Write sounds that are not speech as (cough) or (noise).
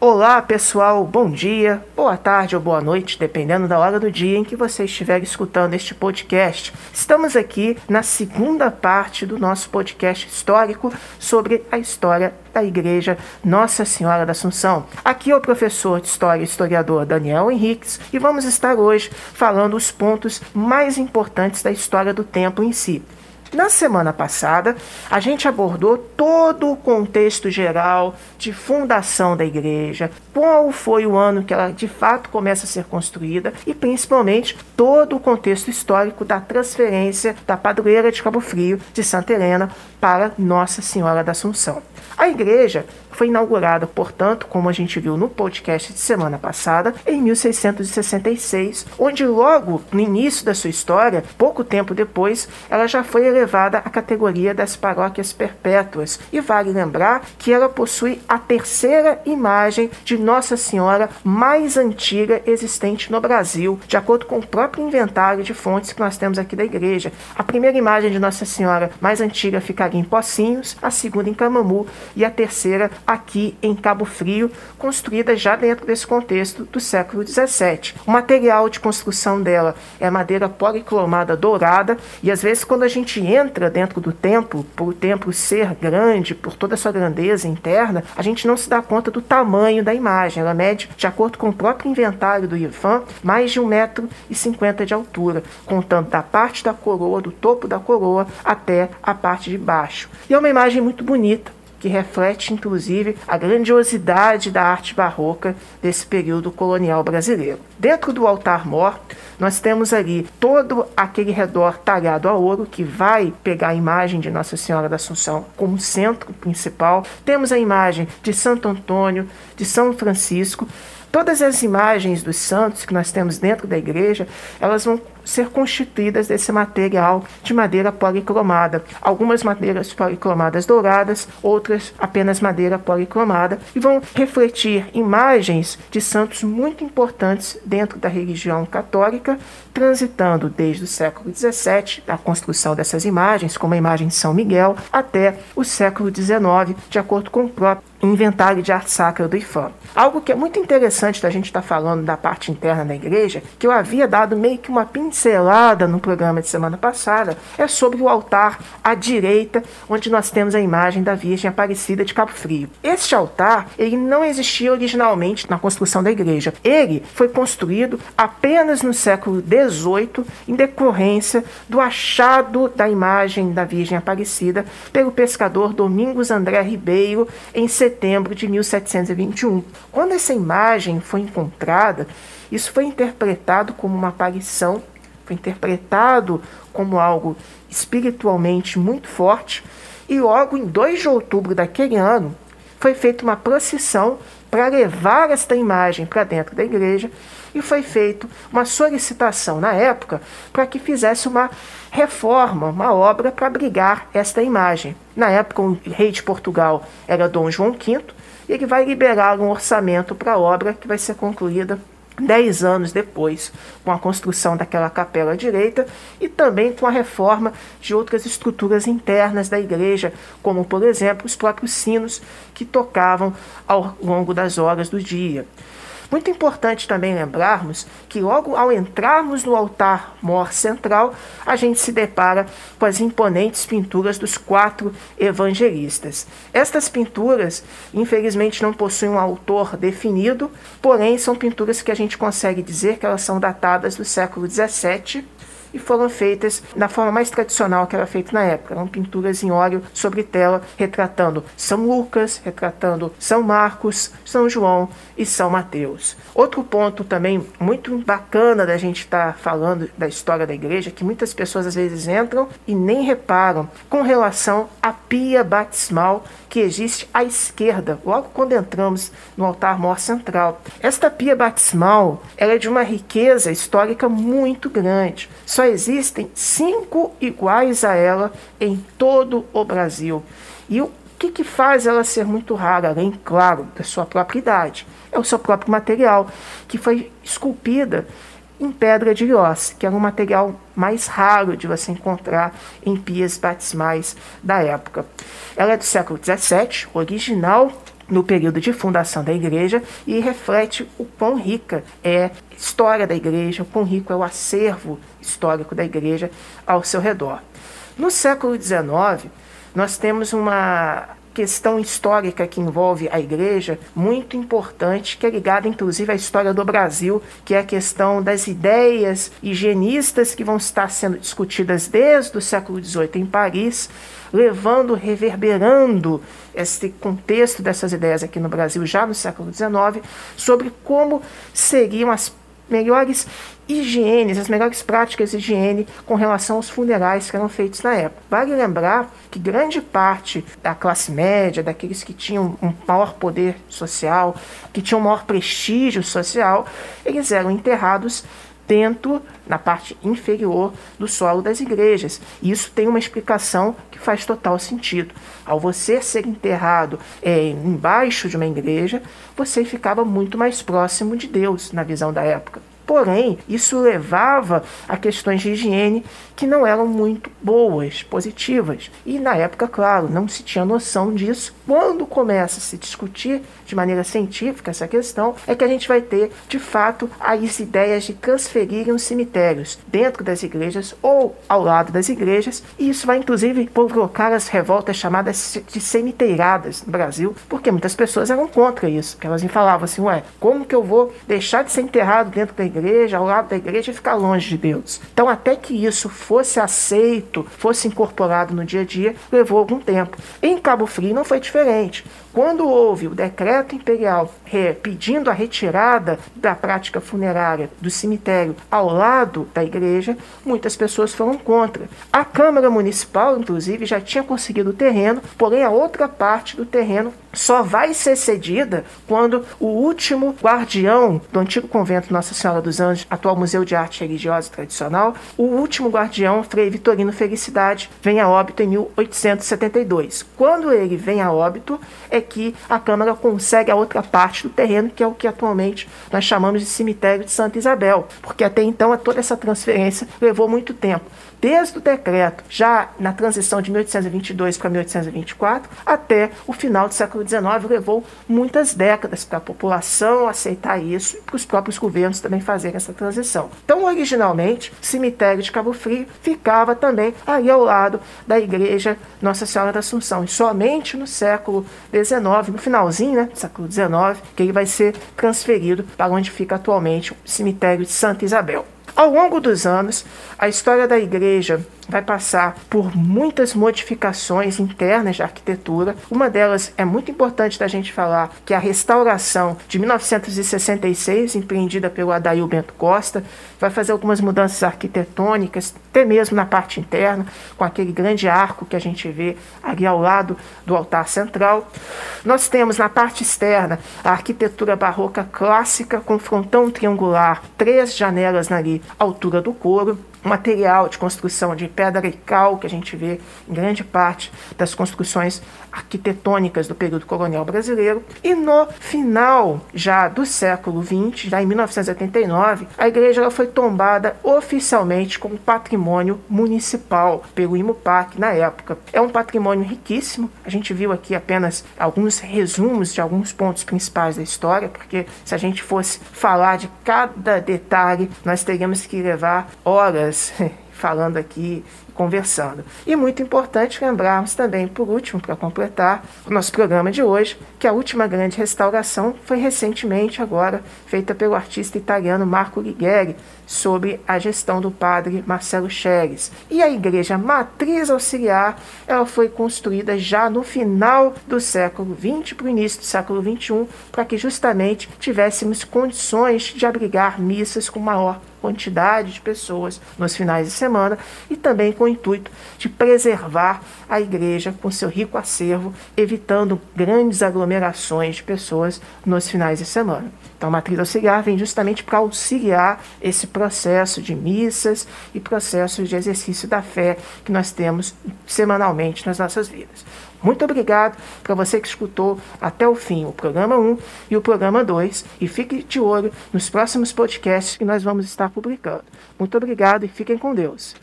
Olá pessoal, bom dia, boa tarde ou boa noite, dependendo da hora do dia em que você estiver escutando este podcast. Estamos aqui na segunda parte do nosso podcast histórico sobre a história da Igreja Nossa Senhora da Assunção. Aqui é o professor de História e historiador Daniel Henriques e vamos estar hoje falando os pontos mais importantes da história do templo em si. Na semana passada, a gente abordou todo o contexto geral de fundação da igreja, qual foi o ano que ela de fato começa a ser construída e principalmente todo o contexto histórico da transferência da padroeira de Cabo Frio de Santa Helena para Nossa Senhora da Assunção. A igreja foi inaugurada, portanto, como a gente viu no podcast de semana passada, em 1666, onde logo no início da sua história, pouco tempo depois, ela já foi elevada à categoria das paróquias perpétuas. E vale lembrar que ela possui a terceira imagem de Nossa Senhora mais antiga existente no Brasil, de acordo com o próprio inventário de fontes que nós temos aqui da igreja. A primeira imagem de Nossa Senhora mais antiga ficaria em Pocinhos, a segunda em Camamu e a terceira aqui em Cabo Frio, construída já dentro desse contexto do século XVII. O material de construção dela é madeira policromada dourada e às vezes quando a gente entra dentro do templo, por o templo ser grande, por toda a sua grandeza interna, a gente não se dá conta do tamanho da imagem. Ela mede, de acordo com o próprio inventário do IFAM, mais de 1,50m de altura, contando da parte da coroa, do topo da coroa, até a parte de baixo. E é uma imagem muito bonita, que reflete inclusive a grandiosidade da arte barroca desse período colonial brasileiro. Dentro do altar-mor, nós temos ali todo aquele redor talhado a ouro que vai pegar a imagem de Nossa Senhora da Assunção como centro principal. Temos a imagem de Santo Antônio, de São Francisco. Todas as imagens dos santos que nós temos dentro da igreja, elas vão ser constituídas desse material de madeira policromada. Algumas madeiras policromadas douradas, outras apenas madeira policromada, e vão refletir imagens de santos muito importantes dentro da religião católica, transitando desde o século XVII, a construção dessas imagens, como a imagem de São Miguel, até o século XIX, de acordo com o próprio inventário de arte sacra do IFAM. Algo que é muito interessante da gente estar tá falando da parte interna da igreja, que eu havia dado meio que uma pincelada pincelada no programa de semana passada é sobre o altar à direita, onde nós temos a imagem da Virgem Aparecida de Cabo Frio. Este altar, ele não existia originalmente na construção da igreja. Ele foi construído apenas no século XVIII, em decorrência do achado da imagem da Virgem Aparecida pelo pescador Domingos André Ribeiro em setembro de 1721. Quando essa imagem foi encontrada, isso foi interpretado como uma aparição foi interpretado como algo espiritualmente muito forte. E logo em 2 de outubro daquele ano, foi feita uma procissão para levar esta imagem para dentro da igreja e foi feita uma solicitação na época para que fizesse uma reforma, uma obra para abrigar esta imagem. Na época, o rei de Portugal era Dom João V e ele vai liberar um orçamento para a obra que vai ser concluída dez anos depois, com a construção daquela capela direita e também com a reforma de outras estruturas internas da igreja, como, por exemplo, os próprios sinos que tocavam ao longo das horas do dia. Muito importante também lembrarmos que logo ao entrarmos no altar mor central, a gente se depara com as imponentes pinturas dos quatro evangelistas. Estas pinturas, infelizmente, não possuem um autor definido, porém são pinturas que a gente consegue dizer que elas são datadas do século XVII e foram feitas da forma mais tradicional que era feita na época. Eram pinturas em óleo sobre tela, retratando São Lucas, retratando São Marcos, São João e São Mateus. Outro ponto também muito bacana da gente estar tá falando da história da igreja, que muitas pessoas às vezes entram e nem reparam, com relação à pia batismal que existe à esquerda, logo quando entramos no altar mor central. Esta pia batismal ela é de uma riqueza histórica muito grande. Só existem cinco iguais a ela em todo o Brasil. E o que, que faz ela ser muito rara, além, claro, da sua própria idade? É o seu próprio material, que foi esculpida em pedra de Liós, que era um material mais raro de você encontrar em pias batismais da época. Ela é do século XVII, original no período de fundação da igreja e reflete o quão rica é a história da igreja, o quão rico é o acervo histórico da igreja ao seu redor. No século XIX, nós temos uma questão histórica que envolve a igreja muito importante, que é ligada inclusive à história do Brasil, que é a questão das ideias higienistas que vão estar sendo discutidas desde o século XVIII em Paris, levando, reverberando esse contexto dessas ideias aqui no Brasil já no século XIX, sobre como seriam as melhores higienes, as melhores práticas de higiene com relação aos funerais que eram feitos na época. Vale lembrar que grande parte da classe média, daqueles que tinham um maior poder social, que tinham um maior prestígio social, eles eram enterrados dentro, na parte inferior do solo das igrejas. Isso tem uma explicação que faz total sentido. Ao você ser enterrado é, embaixo de uma igreja, você ficava muito mais próximo de Deus, na visão da época. Porém, isso levava a questões de higiene que não eram muito boas, positivas. E na época, claro, não se tinha noção disso. Quando começa a se discutir de maneira científica essa questão, é que a gente vai ter, de fato, as ideias de transferirem os cemitérios dentro das igrejas ou ao lado das igrejas. E isso vai, inclusive, provocar as revoltas chamadas de cemiteiradas no Brasil, porque muitas pessoas eram contra isso. Porque elas falavam assim, ué, como que eu vou deixar de ser enterrado dentro da igreja? Igreja, ao lado da igreja e ficar longe de Deus. Então, até que isso fosse aceito, fosse incorporado no dia a dia, levou algum tempo. Em Cabo Frio não foi diferente. Quando houve o decreto imperial pedindo a retirada da prática funerária do cemitério ao lado da igreja, muitas pessoas foram contra. A Câmara Municipal, inclusive, já tinha conseguido o terreno, porém a outra parte do terreno só vai ser cedida quando o último guardião do antigo convento Nossa Senhora dos Anjos, atual Museu de Arte Religiosa e Tradicional, o último guardião, Frei Vitorino Felicidade, vem a óbito em 1872. Quando ele vem a óbito, é que a Câmara consegue a outra parte do terreno, que é o que atualmente nós chamamos de cemitério de Santa Isabel, porque até então toda essa transferência levou muito tempo desde o decreto, já na transição de 1822 para 1824, até o final do século XIX, levou muitas décadas para a população aceitar isso e para os próprios governos também fazerem essa transição. Então, originalmente, o cemitério de Cabo Frio ficava também ali ao lado da igreja Nossa Senhora da Assunção. E somente no século XIX, no finalzinho né, do século XIX, que ele vai ser transferido para onde fica atualmente o cemitério de Santa Isabel. Ao longo dos anos, a história da igreja vai passar por muitas modificações internas de arquitetura. Uma delas é muito importante da gente falar, que é a restauração de 1966, empreendida pelo Adail Bento Costa, vai fazer algumas mudanças arquitetônicas, até mesmo na parte interna, com aquele grande arco que a gente vê ali ao lado do altar central. Nós temos na parte externa a arquitetura barroca clássica com frontão triangular, três janelas ali, altura do coro material de construção de pedra e cal que a gente vê em grande parte das construções arquitetônicas do período colonial brasileiro. E no final já do século XX, já em 1989, a igreja foi tombada oficialmente como patrimônio municipal pelo IMUPAC na época. É um patrimônio riquíssimo. A gente viu aqui apenas alguns resumos de alguns pontos principais da história, porque se a gente fosse falar de cada detalhe, nós teríamos que levar horas (laughs) falando aqui conversando. E muito importante lembrarmos também, por último, para completar o nosso programa de hoje, que a última grande restauração foi recentemente agora feita pelo artista italiano Marco Lighieri, sobre a gestão do padre Marcelo Cheres. E a igreja matriz auxiliar, ela foi construída já no final do século XX para o início do século XXI, para que justamente tivéssemos condições de abrigar missas com maior quantidade de pessoas nos finais de semana e também com o intuito de preservar a igreja com seu rico acervo, evitando grandes aglomerações de pessoas nos finais de semana. Então, a matriz auxiliar vem justamente para auxiliar esse processo de missas e processos de exercício da fé que nós temos semanalmente nas nossas vidas. Muito obrigado para você que escutou até o fim o programa 1 e o programa 2 e fique de olho nos próximos podcasts que nós vamos estar publicando. Muito obrigado e fiquem com Deus.